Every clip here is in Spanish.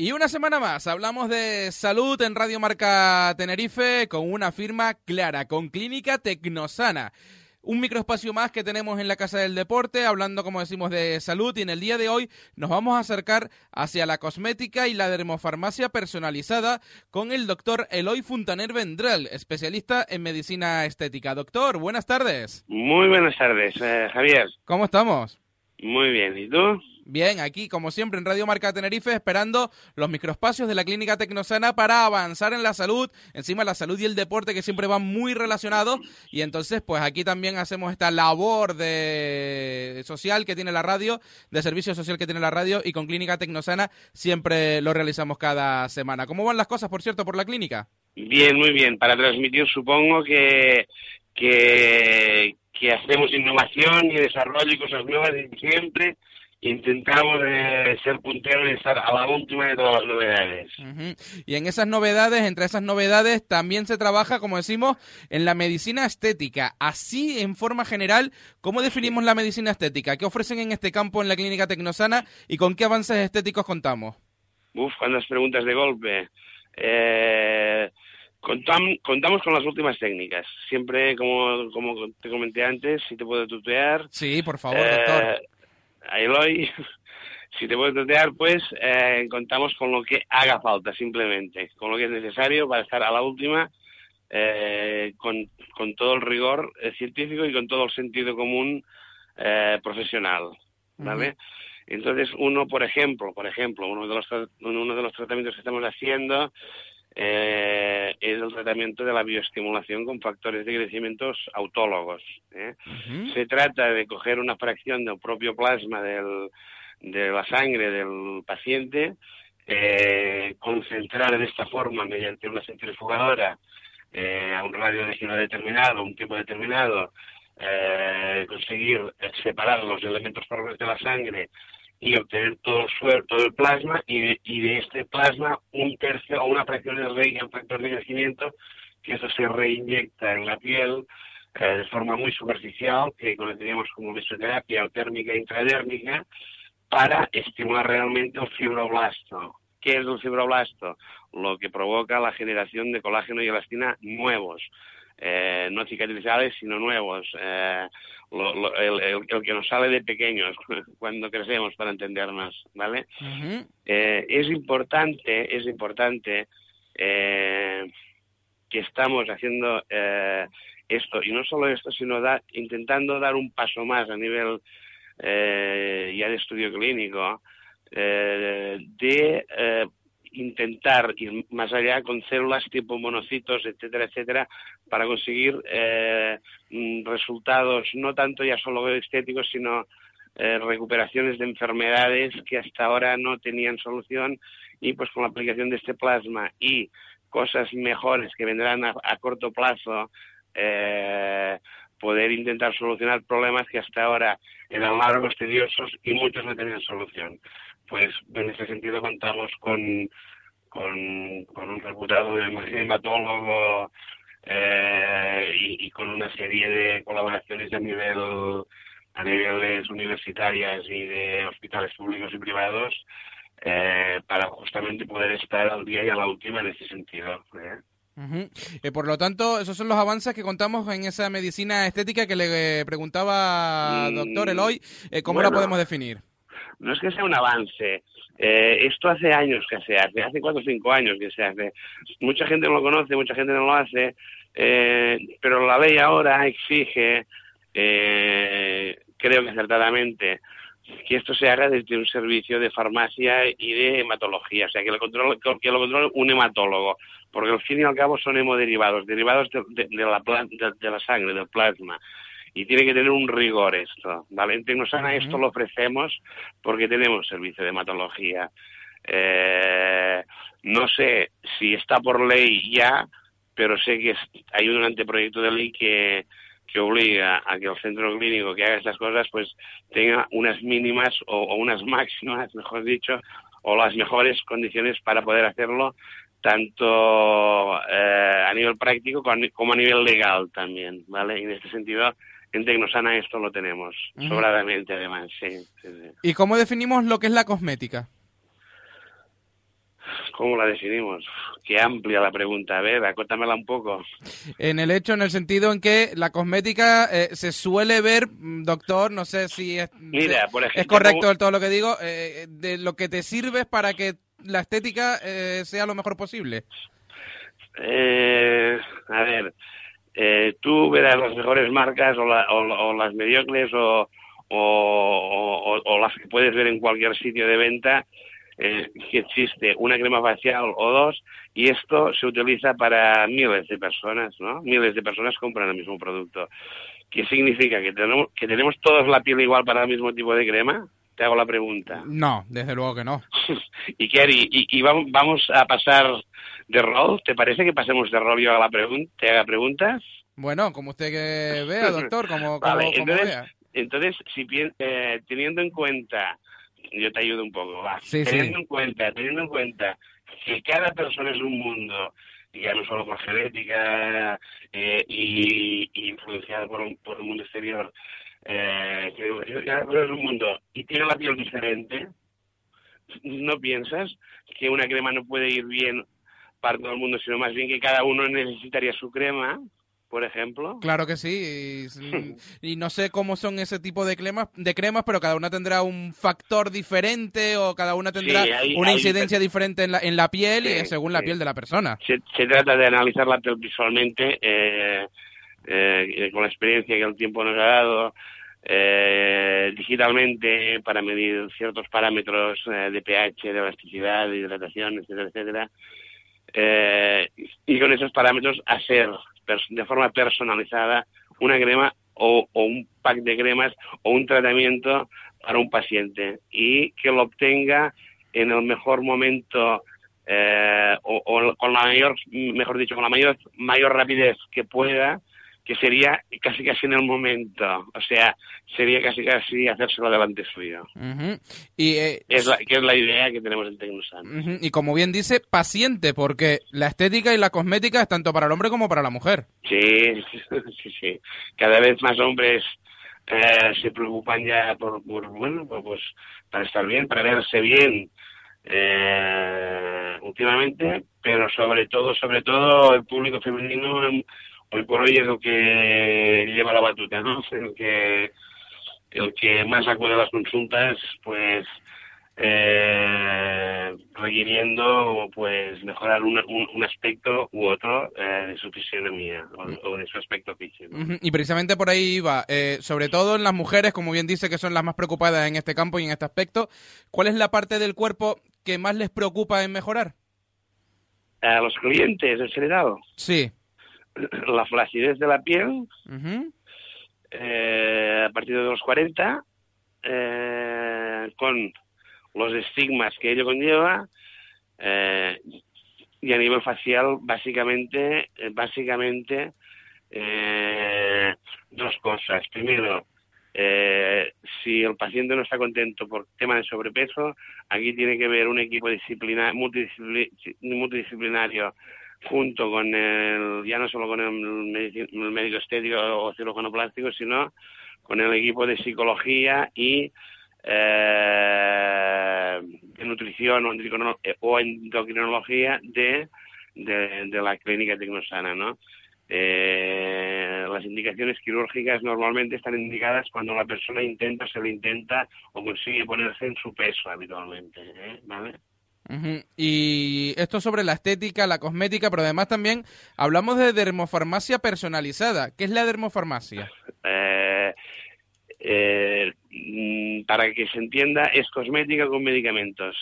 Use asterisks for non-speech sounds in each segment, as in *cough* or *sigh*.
Y una semana más hablamos de salud en Radio Marca Tenerife con una firma clara, con Clínica Tecnosana. Un microespacio más que tenemos en la Casa del Deporte, hablando, como decimos, de salud. Y en el día de hoy nos vamos a acercar hacia la cosmética y la dermofarmacia personalizada con el doctor Eloy Funtaner Vendrell, especialista en medicina estética. Doctor, buenas tardes. Muy buenas tardes, eh, Javier. ¿Cómo estamos? Muy bien, ¿y tú? Bien, aquí como siempre en Radio Marca Tenerife esperando los microespacios de la Clínica Tecnosana para avanzar en la salud, encima la salud y el deporte que siempre van muy relacionados y entonces pues aquí también hacemos esta labor de social que tiene la radio, de servicio social que tiene la radio y con Clínica Tecnosana siempre lo realizamos cada semana. ¿Cómo van las cosas, por cierto, por la clínica? Bien, muy bien. Para transmitir supongo que, que, que hacemos innovación y desarrollo y cosas nuevas siempre intentamos eh, ser punteros y estar a la última de todas las novedades. Y en esas novedades, entre esas novedades, también se trabaja, como decimos, en la medicina estética. Así, en forma general, ¿cómo definimos la medicina estética? ¿Qué ofrecen en este campo en la Clínica Tecnosana y con qué avances estéticos contamos? Uf, cuántas preguntas de golpe. Eh, contamos con las últimas técnicas. Siempre, como, como te comenté antes, si te puedo tutear. Sí, por favor, doctor eh, Eloy, *laughs* si te puedes tutear, pues eh, contamos con lo que haga falta, simplemente, con lo que es necesario para estar a la última, eh, con, con, todo el rigor eh, científico y con todo el sentido común profesional, ¿vale? Entonces, uno, por ejemplo, por ejemplo, uno de los, uno de los tratamientos que estamos haciendo eh, el tratamiento de la bioestimulación con factores de crecimiento autólogos. ¿eh? Se trata de coger una fracción del propio plasma del, de la sangre del paciente, eh, concentrar de esta forma mediante una centrifugadora eh, a un radio de giro determinado, un tiempo determinado, eh, conseguir separar los elementos de la sangre y obtener todo el todo el plasma y de, este plasma un tercio o una fracción de rey en factor de crecimiento que eso se reinyecta en la piel eh, de forma muy superficial que conoceríamos como mesoterapia o térmica intradérmica para estimular realmente el fibroblasto. ¿Qué es el fibroblasto? Lo que provoca la generación de colágeno y elastina nuevos. Eh, no cicatrizables, sino nuevos. Eh, el, que nos sale de pequeños *laughs* cuando crecemos para entendernos, ¿vale? Eh, es importante, es importante que estamos haciendo esto, y no solo esto, sino intentando dar un paso más a nivel ya de estudio clínico, de intentar ir más allá con células tipo monocitos, etcétera, etcétera, para conseguir eh, mm, resultados no tanto ya solo estéticos, sino eh, recuperaciones de enfermedades que hasta ahora no tenían solución. Y pues con la aplicación de este plasma y cosas mejores que vendrán a, corto plazo, eh, poder intentar solucionar problemas que hasta ahora eran largos, tediosos y muchos no tenían solución pues en ese sentido contamos con, con, un reputado hematólogo eh, y, con una serie de colaboraciones a nivel a niveles universitarias y de hospitales públicos y privados eh, para justamente poder estar al día y a la última en ese sentido. ¿eh? por lo tanto, esos son los avances que contamos en esa medicina estética que le preguntaba mm, doctor Eloy. ¿Cómo la podemos definir? No es que sea un avance. Eh, esto hace años que se hace, hace cuatro o cinco años que se hace. Mucha gente no lo conoce, mucha gente no lo hace, eh, pero la ley ahora exige, eh, creo que acertadamente, que esto se haga desde un servicio de farmacia y de hematología, o sea, que lo controle, un hematólogo, porque al fin y al cabo son hemoderivados, derivados de, la, de la sangre, del plasma y tiene que tener un rigor esto, ¿vale? En Tecnosana esto lo ofrecemos porque tenemos servicio de hematología. Eh, no sé si está por ley ya, pero sé que hay un anteproyecto de ley que, que obliga a que el centro clínico que haga estas cosas pues tenga unas mínimas o, unas máximas, mejor dicho, o las mejores condiciones para poder hacerlo tanto eh, a nivel práctico como a nivel legal también, ¿vale? Y en este sentido en Tecnosana esto lo tenemos, sobradamente además, sí, ¿Y cómo definimos lo que es la cosmética? ¿Cómo la definimos? Qué amplia la pregunta. A ver, acótamela un poco. En el hecho, en el sentido en que la cosmética eh, se suele ver, mm, doctor, no sé si es, Mira, por ejemplo, es correcto del todo lo que digo, eh, de lo que te sirve para que la estética eh, sea lo mejor posible. Eh, a ver, eh, tú verás las mejores marcas o, la- o- o las mediocres o, o- las que puedes ver en cualquier sitio de venta, eh, que existe una crema facial o dos y esto se utiliza para miles de personas, ¿no? Miles de personas compran el mismo producto. ¿Qué significa? ¿Que tenemos, que tenemos todos la piel igual para el mismo tipo de crema? Te hago la pregunta. No, desde luego que no. *laughs* ¿Y qué Ari? ¿Y, y vam- vamos a pasar de rol? ¿Te parece que pasemos de rol y yo haga la te haga preguntas? Bueno, como usted que vea, doctor, como, *laughs* como, Vale, como entonces, vea. entonces si eh, teniendo en cuenta, yo te ayudo un poco, va. Sí, sí. teniendo en cuenta, teniendo en cuenta que cada persona es un mundo, ya no solo por genética eh, y, y influenciada por, un- por el mundo exterior, eh, un mundo y tiene la piel diferente, ¿no piensas que una crema no puede ir bien para todo el mundo, sino más bien que cada uno necesitaría su crema, por ejemplo? Claro que sí, y, y no sé cómo son ese tipo de cremas, de cremas, pero cada una tendrá un factor diferente o cada una tendrá Sí, hay- una hay- incidencia diferente en la, en la piel y Sí, según la sí. piel de la persona. se, se trata de analizar la piel visualmente eh, eh, con la experiencia que el tiempo nos ha dado eh, digitalmente para medir ciertos parámetros eh, de pH, de elasticidad, de hidratación, etcétera, etcétera. Eh, y con esos parámetros hacer de forma personalizada una crema o, o un pack de cremas o un tratamiento para un paciente y que lo obtenga en el mejor momento eh, o, o con la mayor, mejor dicho, con la mayor, mayor rapidez que pueda, que sería casi casi en el momento, o sea, sería casi casi hacérselo delante suyo. Y, eh, Es la, que es la idea que tenemos en Tecnosan. y como bien dice, paciente, porque la estética y la cosmética es tanto para el hombre como para la mujer. Sí, *laughs* sí, sí. Cada vez más hombres eh, se preocupan ya por, por, bueno, pues para estar bien, para verse bien eh, últimamente, pero sobre todo, sobre todo el público femenino em, hoy por hoy es el que lleva la batuta, ¿no? El que el que más acude a las consultas, pues eh, requiriendo pues mejorar un, un, un aspecto u otro eh, de su fisionomía o, o de su aspecto físico. Y precisamente por ahí iba, eh, sobre todo en las mujeres, como bien dice, que son las más preocupadas en este campo y en este aspecto, ¿cuál es la parte del cuerpo que más les preocupa en mejorar? A los clientes en general, Sí. *clears throat* la flacidez de la piel eh, a partir de los 40, eh, con los estigmas que ello conlleva, eh, y a nivel facial, básicamente, eh, básicamente eh, dos cosas. Primero, eh, si el paciente no está contento por tema de sobrepeso, aquí tiene que ver un equipo disciplina, multidiscipli- multidisciplinario junto con el, ya no solo con el, médico estético o cirujano plástico, sino con el equipo de psicología y eh, de nutrición o, endocrino- o endocrinología de, de, de la clínica Tecnosana, ¿no? Eh, las indicaciones quirúrgicas normalmente están indicadas cuando la persona intenta, se lo intenta o consigue ponerse en su peso habitualmente, ¿eh? ¿vale? Ujú. Y esto sobre la estética, la cosmética, pero además también hablamos de dermofarmacia personalizada. ¿Qué es la dermofarmacia? Eh, eh, para que se entienda, es cosmética con medicamentos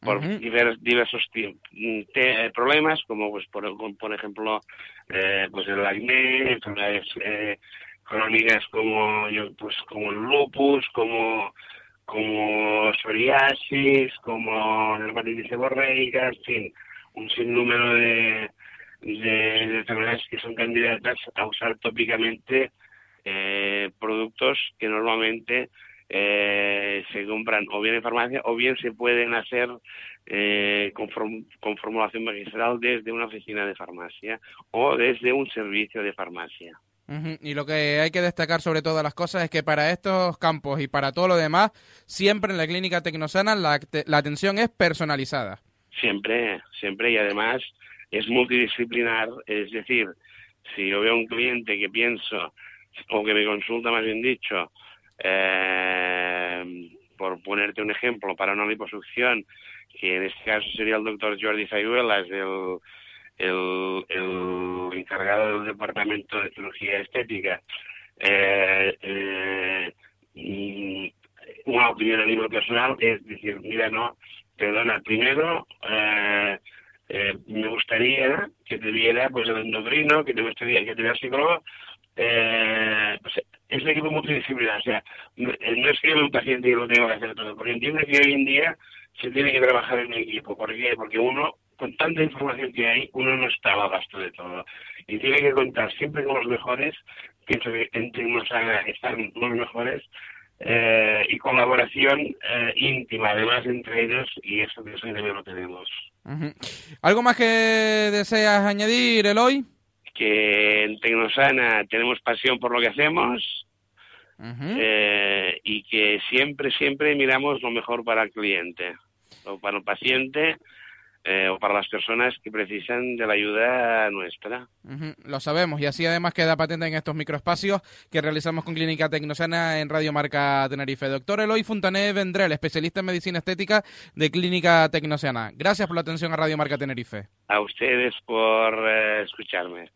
por diver- diversos te- problemas, como pues por, por ejemplo eh, pues el acné, enfermedades eh, crónicas como yo, pues como el lupus, como como psoriasis, como dermatitis seborreica, en fin, un sinnúmero de, de, de que son candidatas a usar tópicamente eh, productos que normalmente eh, se compran o bien en farmacia o bien se pueden hacer eh, con, form- con formulación magistral desde una oficina de farmacia o desde un servicio de farmacia. Y lo que hay que destacar sobre todas las cosas es que para estos campos y para todo lo demás, siempre en la clínica Tecnosana la, la atención es personalizada. Siempre, siempre y además es multidisciplinar, es decir, si yo veo un cliente que pienso o que me consulta más bien dicho, eh, por ponerte un ejemplo, para una liposucción, que en este caso sería el doctor Jordi Fayuelas, el, el, el encargado del departamento de cirugía estética, eh, eh, una opinión a nivel personal es decir, mira, no, perdona, primero eh, eh, me gustaría que te viera pues el endocrino, que te gustaría que te viera el psicólogo, eh, pues, es un equipo multidisciplinar, o sea, no, es que un paciente y lo tengo que hacer todo, porque entiendo que hoy en día se tiene que trabajar en equipo, ¿por qué? Porque uno, con tanta información que hay, uno no está a gasto de todo, y tiene que contar siempre con los mejores, pienso que entre Tecnosana están los mejores, eh, y colaboración eh, íntima, además, entre ellos, y eso que eso también lo tenemos. ¿Algo más que deseas añadir, Eloy? Que en Tecnosana tenemos pasión por lo que hacemos eh, y que siempre, siempre miramos lo mejor para el cliente o para el paciente eh, o para las personas que precisan de la ayuda nuestra. Lo sabemos y así además queda patente en estos microespacios que realizamos con Clínica Tecnosana en Radio Marca Tenerife. Doctor Eloy Fontané Vendrell, especialista en medicina estética de Clínica Tecnosana. Gracias por la atención a Radio Marca Tenerife. A ustedes por eh, escucharme.